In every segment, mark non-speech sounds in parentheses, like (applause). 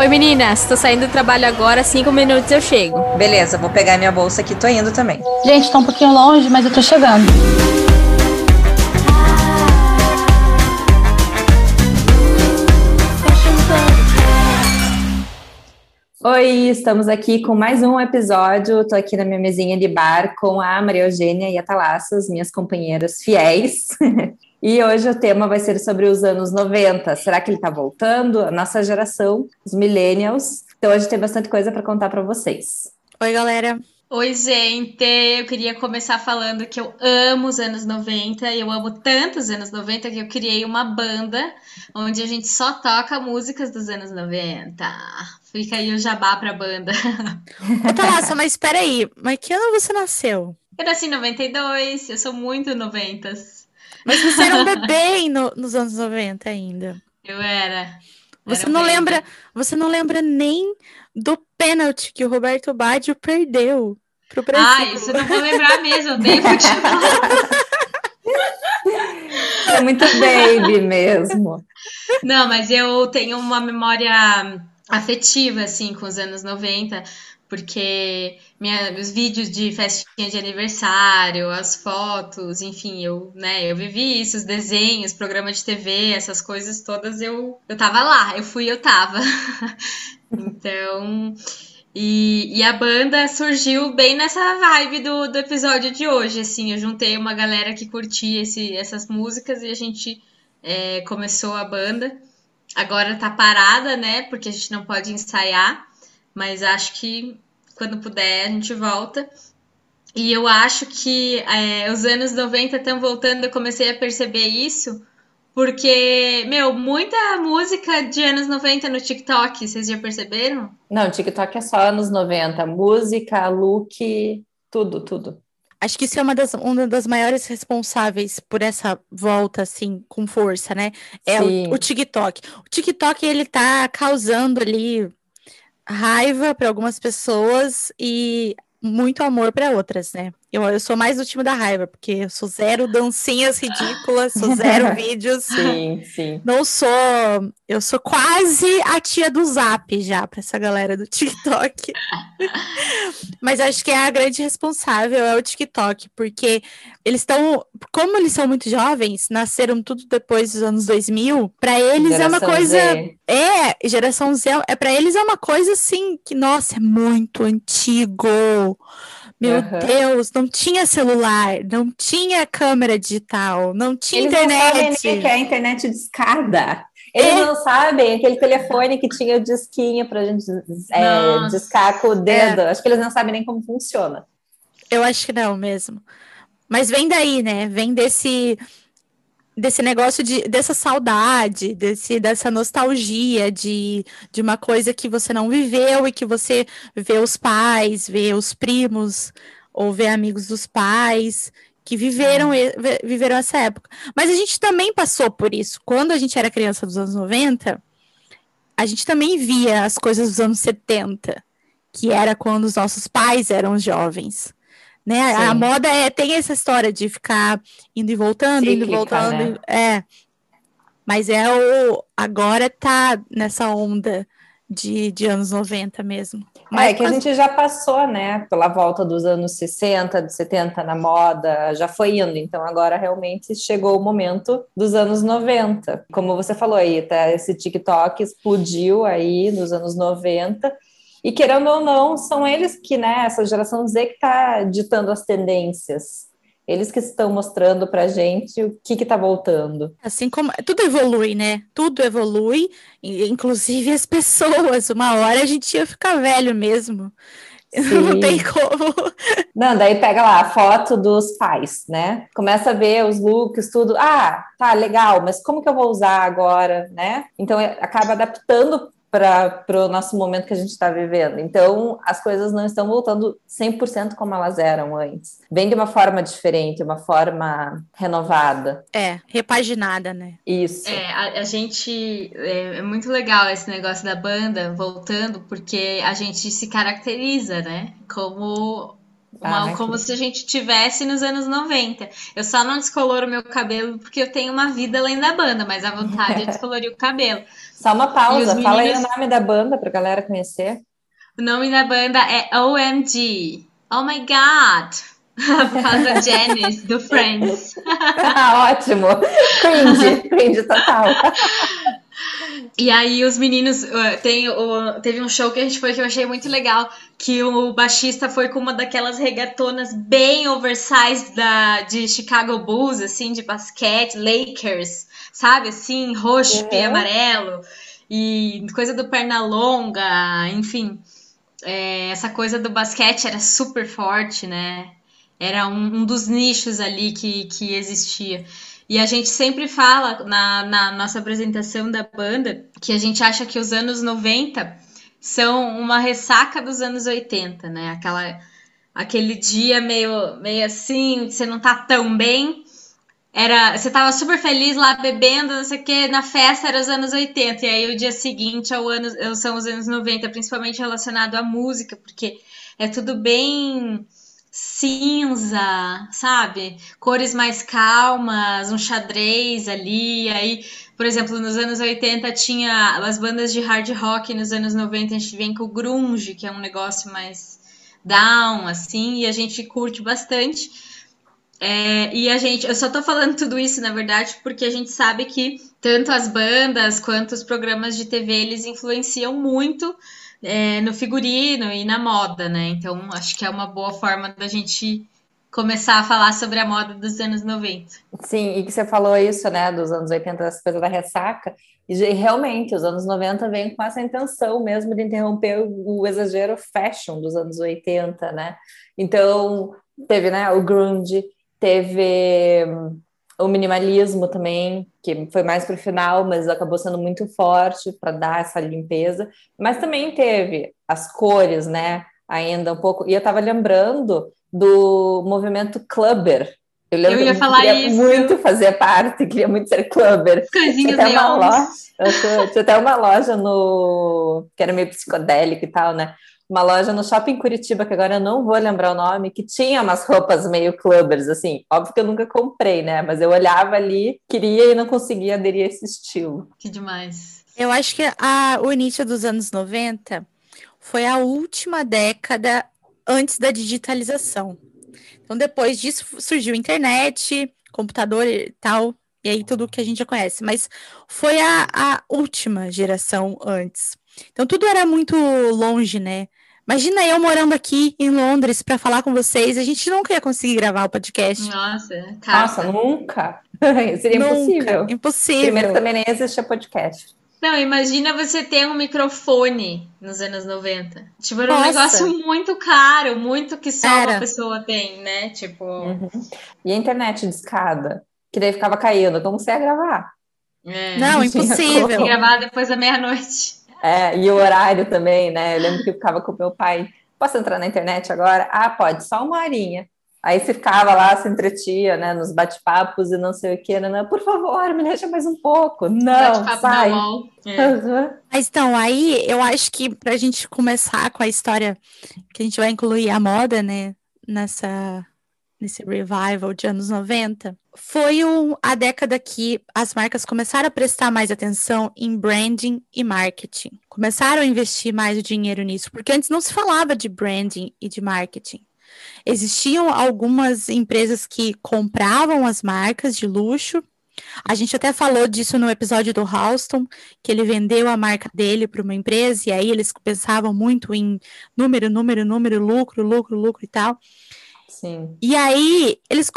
Oi meninas, tô saindo do trabalho agora, cinco minutos eu chego. Beleza, vou pegar minha bolsa aqui, tô indo também. Gente, tá um pouquinho longe, mas eu tô chegando. Oi, estamos aqui com mais um episódio. Estou aqui na minha mesinha de bar com a Maria Eugênia e a Talassas, minhas companheiras fiéis. (laughs) e hoje o tema vai ser sobre os anos 90. Será que ele está voltando? A nossa geração, os millennials. Então hoje tem bastante coisa para contar para vocês. Oi, galera. Oi, gente! Eu queria começar falando que eu amo os anos 90 e eu amo tanto os anos 90 que eu criei uma banda onde a gente só toca músicas dos anos 90. Fica aí o jabá pra banda. Ô, Thalassa, mas espera aí, mas que ano você nasceu? Eu nasci em 92, eu sou muito 90. Mas você era um bebê no, nos anos 90 ainda. Eu era. Você era não lembra, você não lembra nem do pênalti que o Roberto Baggio perdeu pro Brasil. Ah, isso eu não vou lembrar mesmo, bem futebol. É muito baby mesmo. Não, mas eu tenho uma memória afetiva, assim, com os anos 90, porque minha, os vídeos de festinha de aniversário, as fotos, enfim, eu, né, eu vivi isso, os desenhos, programa de TV, essas coisas todas, eu, eu tava lá, eu fui, eu tava. (laughs) então, e, e, a banda surgiu bem nessa vibe do, do episódio de hoje, assim, eu juntei uma galera que curtia esse, essas músicas e a gente é, começou a banda. Agora tá parada, né, porque a gente não pode ensaiar, mas acho que quando puder a gente volta. E eu acho que é, os anos 90 estão voltando, eu comecei a perceber isso, porque, meu, muita música de anos 90 no TikTok, vocês já perceberam? Não, TikTok é só anos 90. Música, look, tudo, tudo. Acho que isso é uma das, uma das maiores responsáveis por essa volta, assim, com força, né? É o, o, TikTok. O TikTok, ele tá causando ali raiva para algumas pessoas e muito amor para outras, né? Eu, eu sou mais do time da raiva, porque eu sou zero dancinhas ridículas, sou zero (laughs) vídeos. Sim, sim. Não sou. Eu sou quase a tia do zap já para essa galera do TikTok. (laughs) Mas acho que é a grande responsável é o TikTok, porque eles estão. Como eles são muito jovens, nasceram tudo depois dos anos 2000, para eles geração é uma coisa. Z. É, geração Z, é para eles é uma coisa assim que, nossa, é muito antigo. Meu uhum. Deus, não tinha celular, não tinha câmera digital, não tinha Eles internet. Não sabem que é a internet de escada. Eles é. não sabem aquele telefone que tinha o disquinho para a gente é, discar com o dedo. É. Acho que eles não sabem nem como funciona. Eu acho que não mesmo. Mas vem daí, né? Vem desse desse negócio de dessa saudade, desse, dessa nostalgia de, de uma coisa que você não viveu e que você vê os pais, vê os primos ou vê amigos dos pais que viveram viveram essa época. Mas a gente também passou por isso. Quando a gente era criança dos anos 90, a gente também via as coisas dos anos 70, que era quando os nossos pais eram jovens né? Sim. A moda é, tem essa história de ficar indo e voltando, Cíclica, indo e voltando. Né? É. Mas é o. Agora tá nessa onda de, de anos 90 mesmo. Mas, é que a gente já passou, né, pela volta dos anos 60, de 70 na moda, já foi indo, então agora realmente chegou o momento dos anos 90. Como você falou aí, tá, esse TikTok explodiu aí nos anos 90, e querendo ou não, são eles que, né, essa geração Z que está ditando as tendências. Eles que estão mostrando para gente o que está voltando. Assim como tudo evolui, né? Tudo evolui, inclusive as pessoas. Uma hora a gente ia ficar velho mesmo. (laughs) Sim. Não tem como. Não, daí pega lá a foto dos pais, né? Começa a ver os looks, tudo. Ah, tá legal, mas como que eu vou usar agora, né? Então acaba adaptando para o nosso momento que a gente está vivendo. Então, as coisas não estão voltando 100% como elas eram antes. Vem de uma forma diferente, uma forma renovada. É, repaginada, né? Isso. É, a, a gente. É, é, muito legal esse negócio da banda voltando, porque a gente se caracteriza, né? Como Uma, Ah, como que- se a gente tivesse nos anos 90. Eu só não descoloro meu cabelo porque eu tenho uma vida além da banda, mas a vontade é (laughs) descolorir o cabelo. Só uma pausa, os fala aí o meninos- nome da banda pra galera conhecer. O nome da banda é OMG. Oh my God! (laughs) Por causa da Janice, do Friends. (laughs) Ah, Ótimo! Cringe, cringe total. E aí os meninos uh, tem o, teve um show que a gente foi que eu achei muito legal, que o baixista foi com uma daquelas regatonas bem oversized da de Chicago Bulls, assim, de basquete, Lakers, sabe, assim, roxo e Uhum. amarelo e coisa do perna longa, enfim, É, essa coisa do basquete era super forte, né? Era um, um dos nichos ali que, que existia. E a gente sempre fala na, na nossa apresentação da banda que a gente acha que os anos 90 são uma ressaca dos anos 80, né? Aquela, aquele dia meio, meio assim, você não tá tão bem. Era, você tava super feliz lá bebendo, não sei o que, na festa era os anos 80, e aí o dia seguinte é o ano, são os anos 90, principalmente relacionado à música, porque é tudo bem cinza, sabe? Cores mais calmas, um xadrez ali. Aí, por exemplo, nos anos 80 tinha as bandas de hard rock, nos anos 90 a gente vem com o grunge, que é um negócio mais down, assim, e a gente curte bastante. É, e a gente, eu só tô falando tudo isso, na verdade, porque a gente sabe que tanto as bandas quanto os programas de TV eles influenciam muito é, no figurino e na moda, né? Então acho que é uma boa forma da gente começar a falar sobre a moda dos anos 90. Sim, e que você falou isso, né, dos anos 80, essa coisa da ressaca, e realmente, os anos 90 vêm com essa intenção mesmo de interromper o, o exagero fashion dos anos 80, né? Então, teve, né, o grunge, teve hum, o minimalismo também, que foi mais para o final, mas acabou sendo muito forte para dar essa limpeza, mas também teve as cores, né, ainda um pouco, e eu estava lembrando do movimento clubber, eu lembro Eu ia falar queria isso. muito fazer parte, queria muito ser clubber. Tinha até uma loja, eu tinha até uma loja no que era meio psicodélico e tal, né? Uma loja no shopping Curitiba, que agora eu não vou lembrar o nome, que tinha umas roupas meio clubbers, assim. Óbvio que eu nunca comprei, né? Mas eu olhava ali, queria e não conseguia aderir a esse estilo. Que demais. Eu acho que a, o início dos anos 90 foi a última década antes da digitalização. Então, depois disso, surgiu a internet, computador e tal, e aí tudo que a gente já conhece. Mas foi a, a última geração antes. Então, tudo era muito longe, né? Imagina eu morando aqui em Londres para falar com vocês, a gente nunca ia conseguir gravar o podcast. Nossa, Nossa, carta. nunca! (laughs) Seria Nunca. impossível. Impossível. Primeiro também nem existia podcast. Não, imagina você ter um microfone nos anos 90. Tipo, era um Nossa. negócio muito caro, muito que só uma Era. pessoa tem, né? Tipo, Uhum. E a internet de escada, que daí ficava caindo, como você ia gravar? é, Não, impossível. gravar depois da meia-noite. É, e o horário também, né? Eu lembro que eu ficava com meu pai. Posso entrar na internet agora? Ah, pode, só uma horinha. Aí você ficava lá, se entretia, né, nos bate-papos e não sei o que, né? Por favor, me deixa mais um pouco. Não, sai. UOL. É. (laughs) Mas então, aí eu acho que para a gente começar com a história que a gente vai incluir a moda, né, nessa, nesse revival de anos 90, foi um- a década que as marcas começaram a prestar mais atenção em branding e marketing. Começaram a investir mais dinheiro nisso, porque antes não se falava de branding e de marketing. Existiam algumas empresas que compravam as marcas de luxo. A gente até falou disso no episódio do Halston, que ele vendeu a marca dele para uma empresa, e aí eles pensavam muito em número, número, número, lucro, lucro, lucro e tal. Sim. E aí, eles,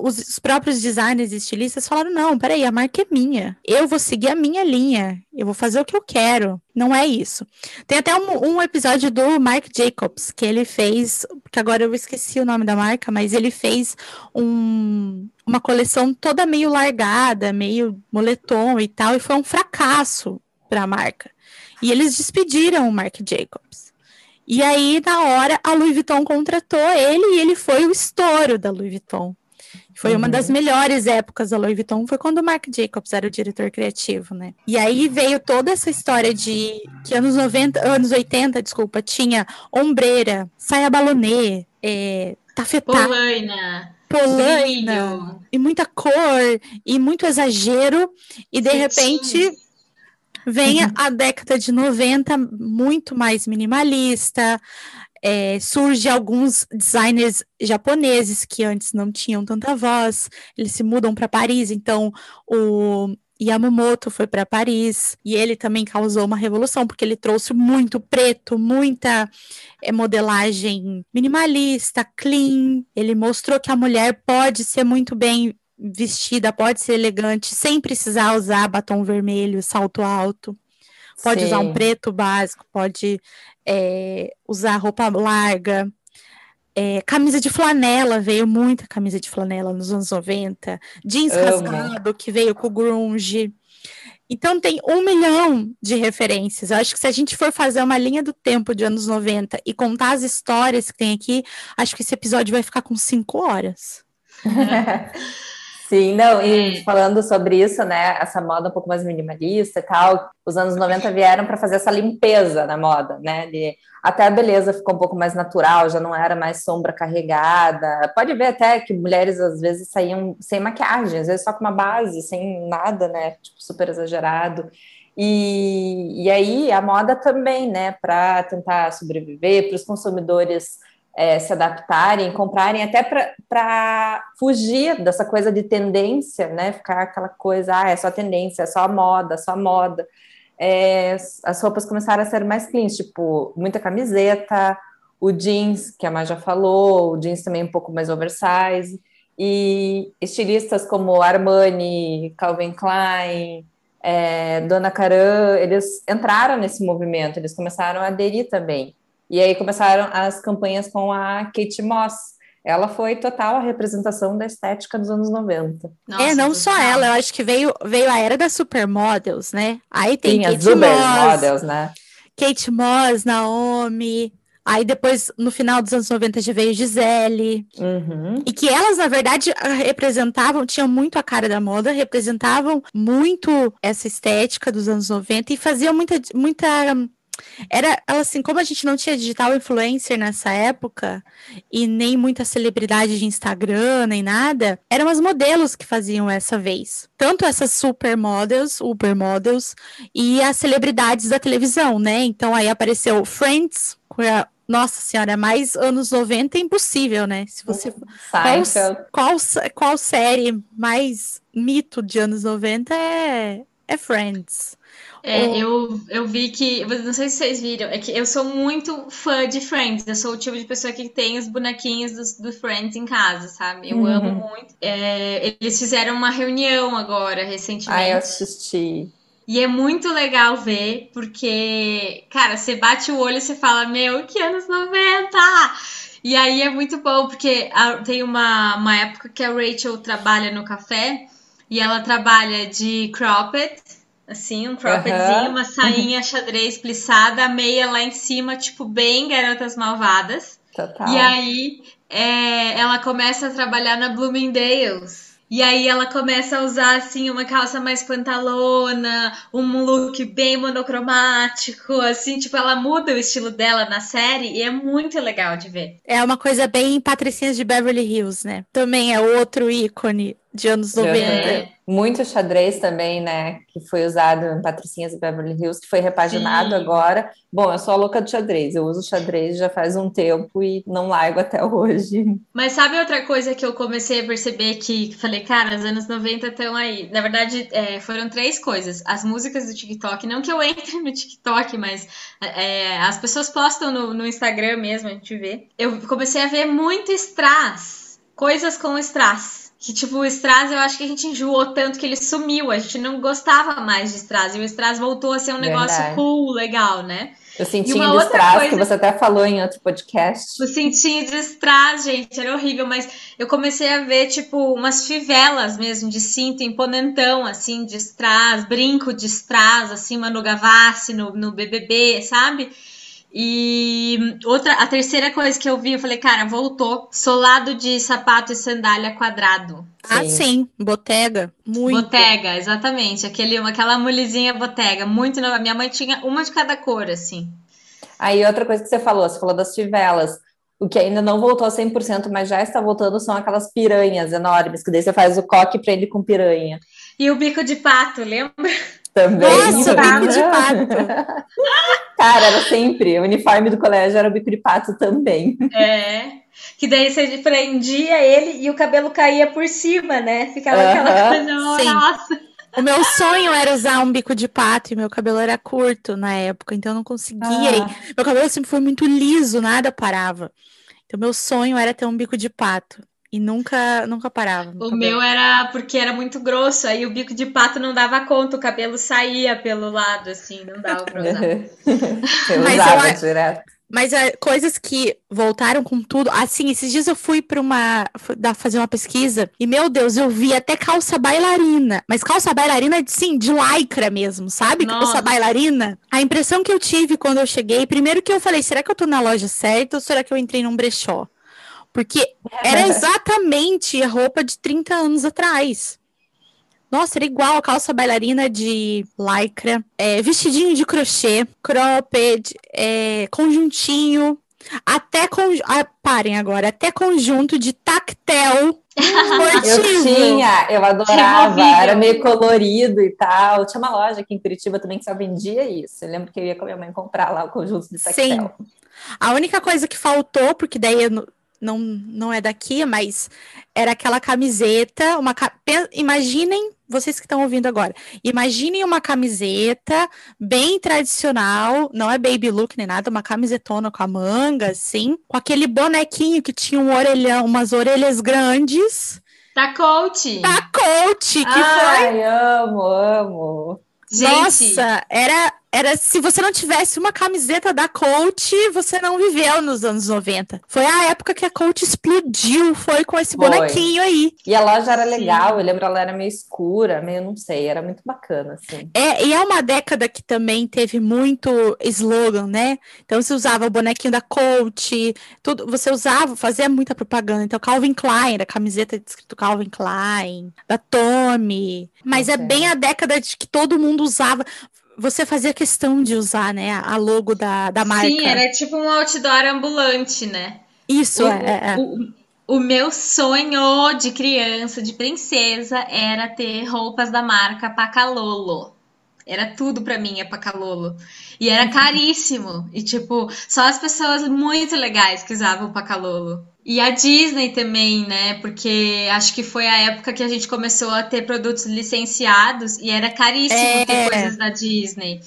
os, os próprios designers e estilistas falaram: não, peraí, a marca é minha. Eu vou seguir a minha linha. Eu vou fazer o que eu quero. Não é isso. Tem até um, um episódio do Marc Jacobs, que ele fez, que agora eu esqueci o nome da marca, mas ele fez um- uma coleção toda meio largada, meio moletom e tal, e foi um fracasso para a marca. E eles despediram o Marc Jacobs. E aí, na hora, a Louis Vuitton contratou ele e ele foi o estouro da Louis Vuitton. Foi uma Uhum. das melhores épocas da Louis Vuitton, foi quando o Marc Jacobs era o diretor criativo, né? E aí veio toda essa história de que anos 90, anos 80, desculpa, tinha ombreira, saia balonê, é, tafetá, Polaina. polaina, brilho. e muita cor, e muito exagero, e de repente vem a- a década de 90 muito mais minimalista, é, surge alguns designers japoneses que antes não tinham tanta voz, eles se mudam para Paris, então o Yamamoto foi para Paris e ele também causou uma revolução porque ele trouxe muito preto, muita é, modelagem minimalista, clean. Ele mostrou que a mulher pode ser muito bem vestida, pode ser elegante, sem precisar usar batom vermelho, salto alto. Pode usar um Sim. preto básico, pode é, usar roupa larga. É, camisa de flanela, veio muita camisa de flanela nos anos 90. Jeans Amo. rasgado, que veio com grunge. Então tem um milhão de referências. Eu acho que se a gente for fazer uma linha do tempo de anos 90 e contar as histórias que tem aqui, acho que esse episódio vai ficar com cinco horas. (laughs) Sim, não, e falando sobre isso, né, essa moda um pouco mais minimalista e tal, os anos 90 vieram para fazer essa limpeza na moda, né, de, até a beleza ficou um pouco mais natural, já não era mais sombra carregada, pode ver até que mulheres às vezes saíam sem maquiagem, às vezes só com uma base, sem nada, né, tipo, super exagerado, e, e aí a moda também, né, para tentar sobreviver, para os consumidores é, se adaptarem, comprarem, até para fugir dessa coisa de tendência, né? Ficar aquela coisa, ah, é só tendência, é só moda, só moda. É, as roupas começaram a ser mais cleans, tipo, muita camiseta, o jeans, que a Má já falou, o jeans também um pouco mais oversize, e estilistas como Armani, Calvin Klein, é, Dona Karan, eles entraram nesse movimento, eles começaram a aderir também. E aí começaram as campanhas com a Kate Moss. Ela foi total a representação da estética dos anos 90. Nossa, é, não só total. ela, eu acho que veio, veio a era das supermodels, né? Aí tem Sim, as Kate Uber Moss, models, né? Kate Moss, Naomi. Aí depois, no final dos anos 90, já veio Gisele. Uhum. E que elas, na verdade, representavam, tinham muito a cara da moda, representavam muito essa estética dos anos 90 e faziam muita, muita era assim, como a gente não tinha digital influencer nessa época e nem muita celebridade de Instagram nem nada, eram as modelos que faziam essa vez. Tanto essas supermodels, ubermodels e as celebridades da televisão, né? Então aí apareceu Friends, que é, nossa senhora, mais anos 90 é impossível, né? Se você qual, qual, qual série mais mito de anos 90 é, é Friends. É, eu, eu vi que, não sei se vocês viram, é que eu sou muito fã de Friends. Eu sou o tipo de pessoa que tem os bonequinhos do, do Friends em casa, sabe? Eu Uhum. amo muito. É, eles fizeram uma reunião agora, Ah, eu recentemente. assisti. E é muito legal ver, porque, cara, você bate o olho e você fala, meu, que anos 90! E aí é muito bom, porque tem uma, uma época que a Rachel trabalha no café e ela trabalha de cropped, assim, um croppedzinho, Aham. uma sainha xadrez plissada, a meia lá em cima, tipo, bem garotas malvadas. Total. E aí é, ela começa a trabalhar na Bloomingdale's. E aí ela começa a usar assim uma calça mais pantalona, um look bem monocromático, assim, tipo, ela muda o estilo dela na série e é muito legal de ver. É uma coisa bem Patricinhas de Beverly Hills, né? Também é outro ícone de anos 90. É. Muito xadrez também, né? Que foi usado em Patricinhas e Beverly Hills, que foi repaginado Sim. agora. Bom, eu sou a louca do xadrez. Eu uso xadrez já faz um tempo e não largo até hoje. Mas sabe outra coisa que eu comecei a perceber que, que falei, cara, os anos 90 estão aí. Na verdade, é, foram três coisas. As músicas do TikTok, não que eu entre no TikTok, mas é, as pessoas postam no, no Instagram mesmo, a gente vê. Eu comecei a ver muito strass, coisas com strass. Que, tipo, o Strass, eu acho que a gente enjoou tanto que ele sumiu. A gente não gostava mais de Strass. E o Strass voltou a ser um negócio Verdade. cool, legal, né? Eu senti E uma de strass, coisa- que você até falou em outro podcast. O cintinho de strass, gente, era horrível, mas eu comecei a ver, tipo, umas fivelas mesmo de cinto imponentão, assim, de strass, brinco de strass, assim, Manu Gavassi no, no BBB, sabe? E outra, a terceira coisa que eu vi, eu falei, cara, voltou. Solado de sapato e sandália quadrado. Ah, Sim. sim, Botega, muito. Botega, exatamente. Aquele, aquela mulezinha botega, muito nova. Minha mãe tinha uma de cada cor, assim. Aí outra coisa que você falou, você falou das fivelas. O que ainda não voltou a 100%, mas já está voltando, são aquelas piranhas enormes, que daí você faz o coque para ele com piranha. E o bico de pato, lembra? Também. Nossa, bico de pato. (laughs) Cara, era sempre. O uniforme do colégio era o bico de pato também. É. Que daí você prendia ele e o cabelo caía por cima, né? Ficava aquela coisa, Sim. nossa. O meu sonho era usar um bico de pato e meu cabelo era curto na época, então eu não conseguia. Ah. Meu cabelo sempre foi muito liso, nada parava. Então meu sonho era ter um bico de pato e nunca nunca parava. O cabelo. meu era porque era muito grosso, aí o bico de pato não dava conta, o cabelo saía pelo lado, assim, não dava pra usar. (laughs) Eu Mas usava eu- direto. Mas é, coisas que voltaram com tudo. Assim, esses dias eu fui para uma fui dar- fazer uma pesquisa e meu Deus, eu vi até calça bailarina, mas calça bailarina sim, de lycra mesmo, sabe? Nossa. Calça bailarina. A impressão que eu tive quando eu cheguei, primeiro que eu falei, será que eu tô na loja certa ou será que eu entrei num brechó? Porque era exatamente a roupa de 30 anos atrás. Nossa, era igual a calça bailarina de lycra, é, vestidinho de crochê, cropped, é, conjuntinho, até con... ah, parem agora, até conjunto de tactel Eu esportivo. tinha, eu adorava, era meio colorido e tal. Tinha uma loja aqui em Curitiba também que só vendia isso. Eu lembro que eu ia com a minha mãe comprar lá o conjunto de Sim. tactel. A única coisa que faltou, porque daí eu não, não, é daqui, mas era aquela camiseta, uma imaginem, vocês que estão ouvindo agora, imaginem uma camiseta bem tradicional, não é baby look nem nada, uma camisetona com a manga, assim, com aquele bonequinho que tinha um orelhão, umas orelhas grandes, Da coach. da coach, que foi Ai, amo, amo. Gente, Nossa, era, era se você não tivesse uma camiseta da Coach, você não viveu nos anos 90. Foi a época que a Coach explodiu, foi com esse Foi. bonequinho aí. E a loja era Sim. legal, eu lembro ela era meio escura, meio não sei, era muito bacana, assim. É, e é uma década que também teve muito slogan, né? Então você usava o bonequinho da Coach, tudo, você usava, fazia muita propaganda. Então Calvin Klein, era camiseta escrito Calvin Klein, da Tommy. Mas é Ok. bem a década de que todo mundo usava. Você fazia questão de usar, né, a logo da, da marca. sim, era tipo um outdoor ambulante, né? Isso, O- é, é. O, o meu sonho de criança, de princesa, era ter roupas da marca Pacalolo. Era tudo pra mim, Pacalolo. E era caríssimo. E, tipo, só as pessoas muito legais que usavam Pacalolo. E a Disney também, né? Porque acho que foi a época que a gente começou a ter produtos licenciados e era caríssimo É. ter coisas da Disney.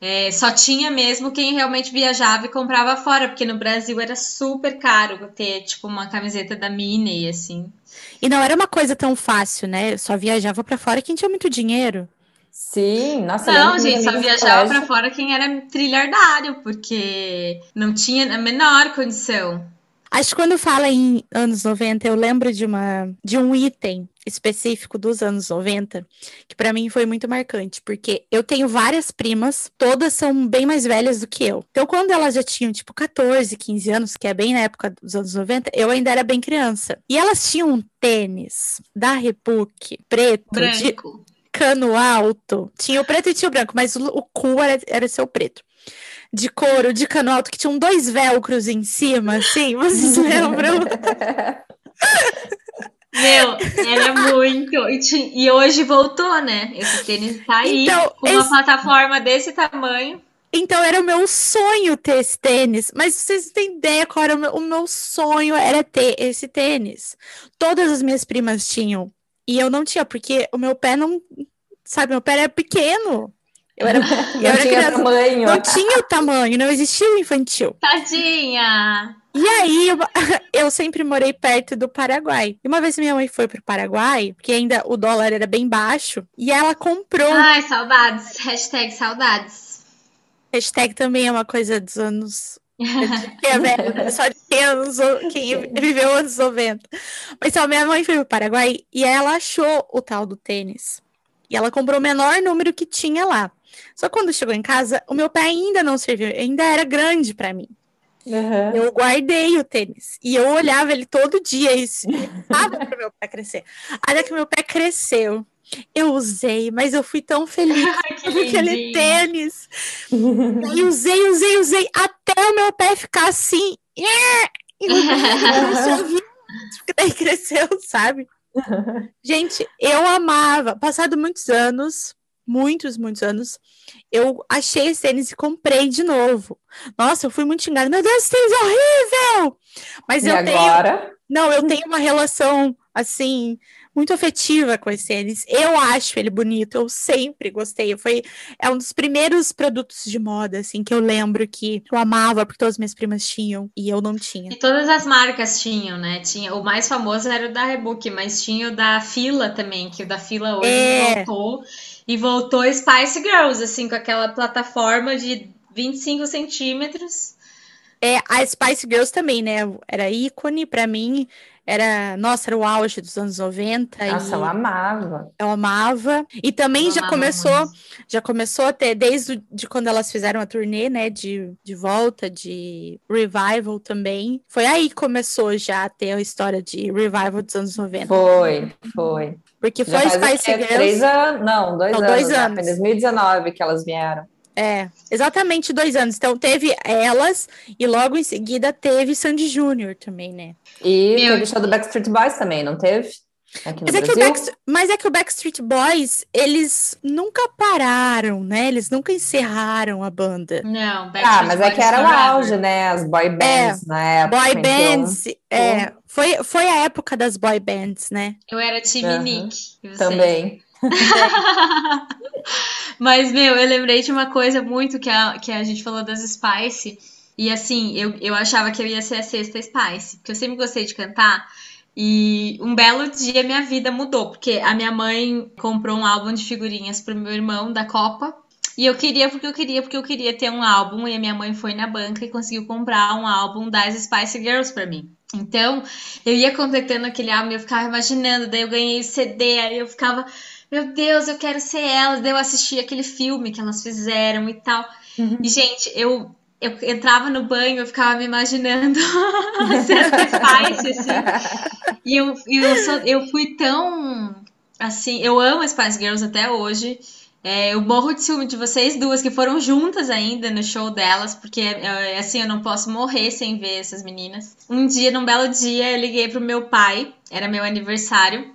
É, só tinha mesmo quem realmente viajava e comprava fora, porque no Brasil era super caro ter, tipo, uma camiseta da Minnie, assim. E não era uma coisa tão fácil, né? Só viajava pra fora quem tinha muito dinheiro. Sim, nossa, Não, gente, só viajava pra fora quem era trilhardário, porque não tinha a menor condição. Acho que quando fala em anos 90, eu lembro de uma de um item específico dos anos 90, que pra mim foi muito marcante, porque eu tenho várias primas, todas são bem mais velhas do que eu. Então, quando elas já tinham tipo 14, 15 anos, que é bem na época dos anos 90, eu ainda era bem criança. E elas tinham um tênis da Repuc preto de Branco. Cano alto. Tinha o preto e tinha o branco, mas o, o cu era, era seu preto. De couro, de cano alto, que tinham dois velcros em cima, assim. Vocês (laughs) lembram? Meu, era muito. E, ti- e hoje voltou, né? Esse tênis tá aí, Então, com uma esse- plataforma desse tamanho. Então era o meu sonho ter esse tênis. Mas vocês não têm ideia qual era o meu, o meu sonho era ter esse tênis. Todas as minhas primas tinham. E eu não tinha, porque o meu pé não. Sabe, meu pé era pequeno. Eu era, (laughs) eu Não era tinha criança. tamanho. Não tinha o tamanho, não existia o infantil. Tadinha! E aí, eu, (laughs) eu sempre morei perto do Paraguai. E uma vez minha mãe foi pro Paraguai, porque ainda o dólar era bem baixo, e ela comprou. Ai, saudades. Hashtag saudades. Hashtag também é uma coisa dos anos. Que (laughs) é velho, só de quem, é anos, quem viveu anos 90. Mas então, minha mãe foi pro Paraguai e ela achou o tal do tênis. E ela comprou o menor número que tinha lá. Só quando chegou em casa, o meu pé ainda não serviu, ainda era grande pra mim. Uhum. Eu guardei o tênis. E eu olhava ele todo dia e estava para meu pé crescer. Até que meu pé cresceu. Eu usei, mas eu fui tão feliz (laughs) com aquele tênis. (laughs) E usei, usei, usei, até o meu pé ficar assim. E (laughs) daí cresceu, sabe? Gente, eu amava. Passado muitos anos, muitos, muitos anos, eu achei esse tênis e comprei de novo. Nossa, eu fui muito xingada. Meu Deus, esse tênis é horrível! Mas E eu agora? tenho. Não, eu tenho uma relação, assim, muito afetiva com esse tênis. Eu acho ele bonito, eu sempre gostei. Foi, é um dos primeiros produtos de moda, assim, que eu lembro que eu amava, porque todas as minhas primas tinham e eu não tinha. E todas as marcas tinham, né? Tinha, o mais famoso era o da Reebok, mas tinha o da Fila também, que o da Fila hoje É. voltou. E voltou Spice Girls, assim, com aquela plataforma de 25 centímetros. É, a Spice Girls também, né? Era ícone pra mim. Era, nossa, era o auge dos anos 90 Nossa, e eu amava. eu amava. E também Eu já amava começou, já começou a ter, desde de quando elas fizeram a turnê, né, de, de volta, de revival também. Foi aí que começou já a ter a história de revival dos anos 90. Foi, foi. Porque Já foi Spice? Girls. Três anos? Não, dois Não, anos. dois né? anos. Foi em 2019 que elas vieram. É, exatamente dois anos. Então teve elas e logo em seguida teve Sandy Júnior também, né? E Meu. teve o show do Backstreet Boys também, não teve? Aqui no Mas é, mas é que o Backstreet Boys, eles nunca pararam, né? Eles nunca encerraram a banda. Não, Ah, Backstreet mas é Boys que era o auge, né? As boy bands na época. Boy então- bands, é, foi, foi a época das boy bands, né? Eu era time Aham. Nick. Também. (laughs) Mas, meu, eu lembrei de uma coisa muito que a, que a gente falou das Spice. E assim, eu, eu achava que eu ia ser a sexta Spice, porque eu sempre gostei de cantar. E um belo dia minha vida mudou, porque a minha mãe comprou um álbum de figurinhas pro meu irmão da Copa. E eu queria, porque eu queria, porque eu queria ter um álbum. E a minha mãe foi na banca e conseguiu comprar um álbum das Spice Girls pra mim. Então, eu ia completando aquele álbum e eu ficava imaginando. Daí eu ganhei o CD, aí eu ficava, meu Deus, eu quero ser elas. Daí eu assisti aquele filme que elas fizeram e tal. E, gente, eu, eu entrava no banho, eu ficava me imaginando (laughs) Spice, assim. E eu, eu, sou, eu fui tão. Assim, eu amo as Spice Girls até hoje. É, eu morro de ciúme de vocês duas que foram juntas ainda no show delas, porque é, assim eu não posso morrer sem ver essas meninas. Um dia, num belo dia, eu liguei pro meu pai, era meu aniversário.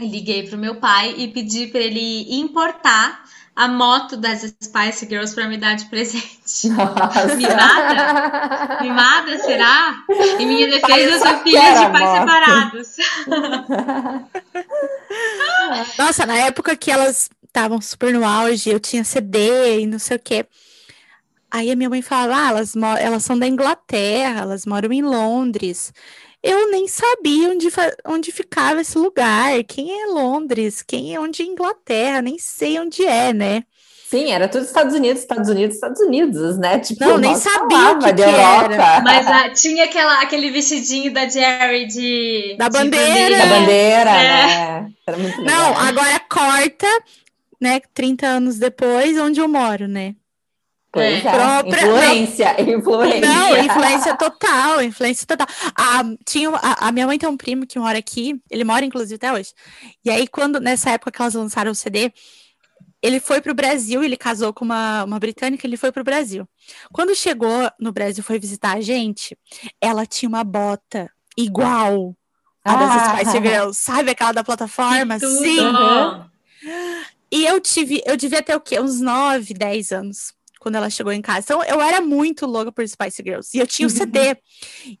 Liguei pro meu pai e pedi para ele importar a moto das Spice Girls para me dar de presente. (laughs) Mimada? Mimada, será? Em minha defesa, eu sou filha de pais moto. separados. (laughs) Nossa, na época que elas estavam super no auge, eu tinha CD e não sei o quê. Aí a minha mãe falava, ah, elas, elas são da Inglaterra, elas moram em Londres. Eu nem sabia onde, onde ficava esse lugar. Quem é Londres? Quem é onde é Inglaterra? Nem sei onde é, né? Sim, era tudo Estados Unidos, Estados Unidos, Estados Unidos, né? Tipo, Não, nem sabia o que de que era. Mas ah, tinha aquela, aquele vestidinho da Jerry de. Da de bandeira. Da bandeira, É. né? Era muito legal. Não, agora corta, né? 30 anos depois, onde eu moro, né? Pois É. é. Própria- Influência, influência. Não, influência total, influência total. A, tinha, a, a minha mãe tem um primo que mora aqui, ele mora inclusive até hoje. E aí, quando, nessa época que elas lançaram o CD, ele foi pro Brasil, ele casou com uma, uma britânica, ele foi pro Brasil. Quando chegou no Brasil, foi visitar a gente, ela tinha uma bota igual a das Ah. Spice Girls, sabe aquela da plataforma? Sim. E eu tive, eu devia ter o quê? Uns 9, 10 anos quando ela chegou em casa. Então eu era muito louca por Spice Girls. E eu tinha o CD.